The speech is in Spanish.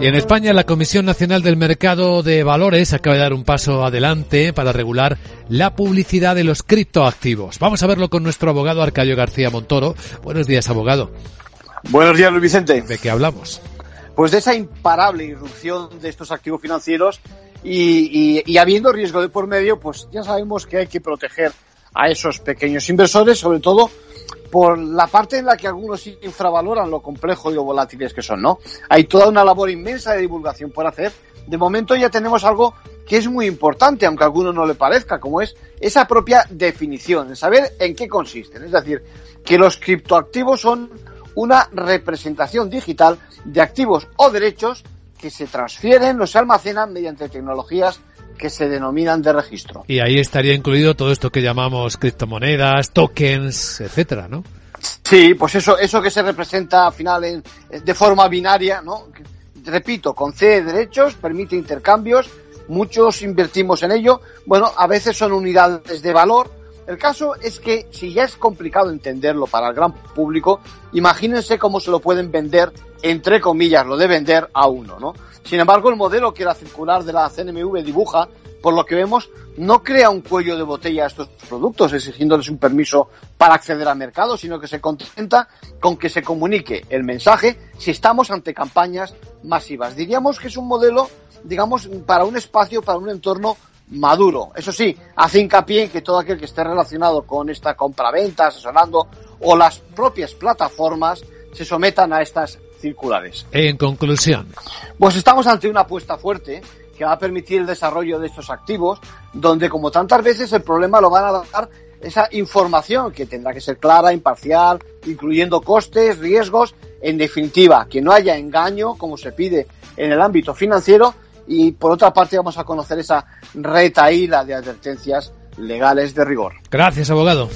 Y en España la Comisión Nacional del Mercado de Valores acaba de dar un paso adelante para regular la publicidad de los criptoactivos. Vamos a verlo con nuestro abogado Arcadio García Montoro. Buenos días, abogado. Buenos días, Luis Vicente. ¿De qué hablamos? Pues de esa imparable irrupción de estos activos financieros y, y, y habiendo riesgo de por medio, pues ya sabemos que hay que proteger a esos pequeños inversores, sobre todo por la parte en la que algunos infravaloran lo complejo y lo volátiles que son, ¿no? Hay toda una labor inmensa de divulgación por hacer. De momento ya tenemos algo que es muy importante, aunque a alguno no le parezca, como es esa propia definición, saber en qué consisten. Es decir, que los criptoactivos son una representación digital de activos o derechos que se transfieren o se almacenan mediante tecnologías que se denominan de registro. Y ahí estaría incluido todo esto que llamamos criptomonedas, tokens, etcétera, ¿no? Sí, pues eso, eso que se representa al final en, de forma binaria, ¿no? Repito, concede derechos, permite intercambios, muchos invertimos en ello. Bueno, a veces son unidades de valor. El caso es que si ya es complicado entenderlo para el gran público, imagínense cómo se lo pueden vender, entre comillas, lo de vender a uno, ¿no? Sin embargo, el modelo que la circular de la CNMV dibuja, por lo que vemos, no crea un cuello de botella a estos productos exigiéndoles un permiso para acceder al mercado, sino que se contenta con que se comunique el mensaje si estamos ante campañas masivas. Diríamos que es un modelo, digamos, para un espacio, para un entorno maduro. Eso sí, hace hincapié en que todo aquel que esté relacionado con esta compra-venta, asesorando o las propias plataformas se sometan a estas circulares. En conclusión. Pues estamos ante una apuesta fuerte que va a permitir el desarrollo de estos activos, donde como tantas veces el problema lo van a dar esa información que tendrá que ser clara, imparcial, incluyendo costes, riesgos, en definitiva, que no haya engaño, como se pide en el ámbito financiero, y por otra parte vamos a conocer esa retaíla de advertencias legales de rigor. Gracias, abogado.